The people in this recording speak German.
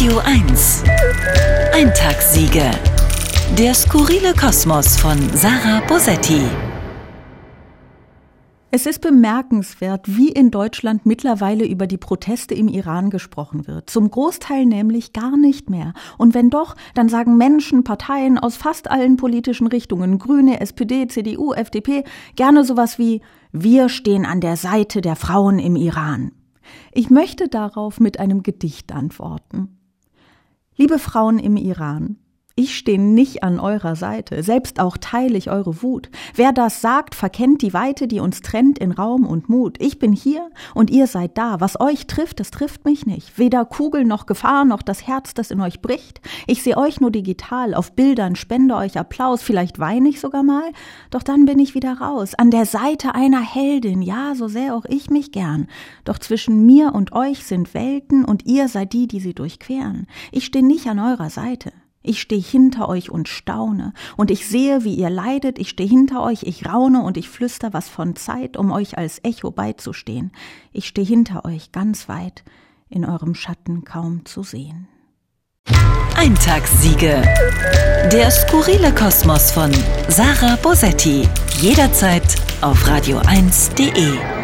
Radio 1. Eintagssiege. Der skurrile Kosmos von Sarah Bosetti. Es ist bemerkenswert, wie in Deutschland mittlerweile über die Proteste im Iran gesprochen wird. Zum Großteil nämlich gar nicht mehr. Und wenn doch, dann sagen Menschen, Parteien aus fast allen politischen Richtungen, Grüne, SPD, CDU, FDP, gerne sowas wie Wir stehen an der Seite der Frauen im Iran. Ich möchte darauf mit einem Gedicht antworten. Liebe Frauen im Iran, ich stehe nicht an eurer Seite, selbst auch teile ich eure Wut. Wer das sagt, verkennt die Weite, die uns trennt in Raum und Mut. Ich bin hier und ihr seid da. Was euch trifft, das trifft mich nicht. Weder Kugel noch Gefahr noch das Herz, das in euch bricht. Ich sehe euch nur digital, auf Bildern, spende euch Applaus, vielleicht weine ich sogar mal, doch dann bin ich wieder raus. An der Seite einer Heldin, ja, so sehr auch ich mich gern. Doch zwischen mir und euch sind Welten und ihr seid die, die sie durchqueren. Ich stehe nicht an eurer Seite. Ich stehe hinter euch und staune, und ich sehe, wie ihr leidet, ich stehe hinter euch, ich raune und ich flüster was von Zeit, um euch als Echo beizustehen. Ich stehe hinter euch ganz weit, in eurem Schatten kaum zu sehen. Eintagssiege. Der skurrile Kosmos von Sarah Bosetti. Jederzeit auf radio1.de.